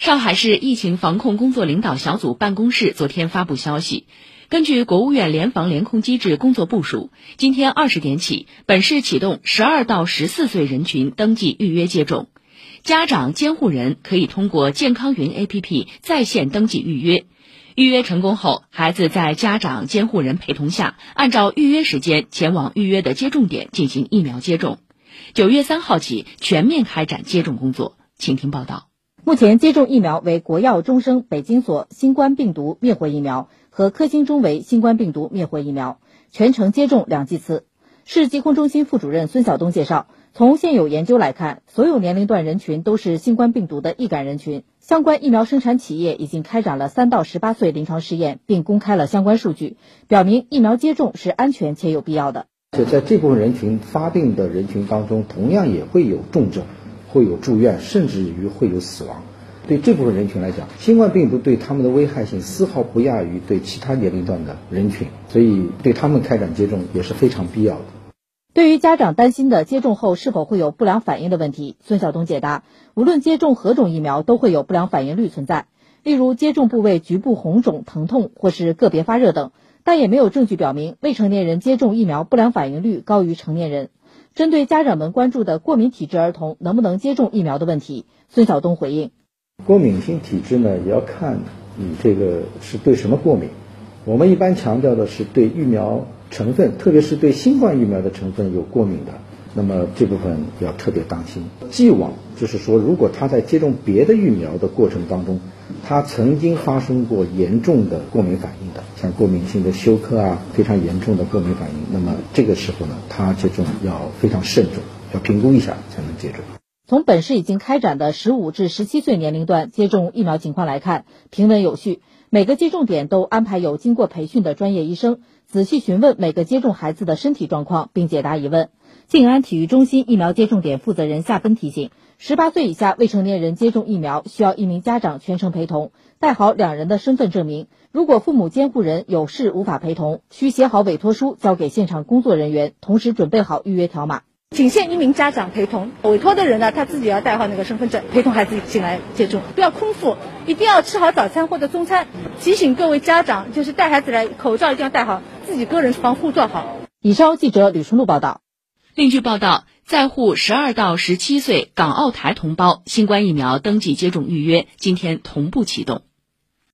上海市疫情防控工作领导小组办公室昨天发布消息，根据国务院联防联控机制工作部署，今天二十点起，本市启动十二到十四岁人群登记预约接种，家长、监护人可以通过健康云 APP 在线登记预约。预约成功后，孩子在家长、监护人陪同下，按照预约时间前往预约的接种点进行疫苗接种。九月三号起，全面开展接种工作。请听报道。目前接种疫苗为国药中生北京所新冠病毒灭活疫苗和科兴中维新冠病毒灭活疫苗，全程接种两剂次。市疾控中心副主任孙晓东介绍，从现有研究来看，所有年龄段人群都是新冠病毒的易感人群。相关疫苗生产企业已经开展了三到十八岁临床试验，并公开了相关数据，表明疫苗接种是安全且有必要的。且在这部分人群发病的人群当中，同样也会有重症。会有住院，甚至于会有死亡。对这部分人群来讲，新冠病毒对他们的危害性丝毫不亚于对其他年龄段的人群，所以对他们开展接种也是非常必要的。对于家长担心的接种后是否会有不良反应的问题，孙晓东解答：无论接种何种疫苗，都会有不良反应率存在，例如接种部位局部红肿、疼痛或是个别发热等，但也没有证据表明未成年人接种疫苗不良反应率高于成年人。针对家长们关注的过敏体质儿童能不能接种疫苗的问题，孙晓东回应：过敏性体质呢，也要看你这个是对什么过敏。我们一般强调的是对疫苗成分，特别是对新冠疫苗的成分有过敏的。那么这部分要特别当心。既往就是说，如果他在接种别的疫苗的过程当中，他曾经发生过严重的过敏反应的，像过敏性的休克啊，非常严重的过敏反应，那么这个时候呢，他接种要非常慎重，要评估一下才能接种。从本市已经开展的十五至十七岁年龄段接种疫苗情况来看，平稳有序，每个接种点都安排有经过培训的专业医生，仔细询问每个接种孩子的身体状况，并解答疑问。静安体育中心疫苗接种点负责人夏芬提醒：十八岁以下未成年人接种疫苗需要一名家长全程陪同，带好两人的身份证明。如果父母监护人有事无法陪同，需写好委托书交给现场工作人员，同时准备好预约条码。仅限一名家长陪同，委托的人呢，他自己要带好那个身份证，陪同孩子进来接种，不要空腹，一定要吃好早餐或者中餐。提醒各位家长，就是带孩子来，口罩一定要戴好，自己个人防护做好。以上记者吕春露报道。另据报道，在沪十二到十七岁港澳台同胞新冠疫苗登记接种预约今天同步启动。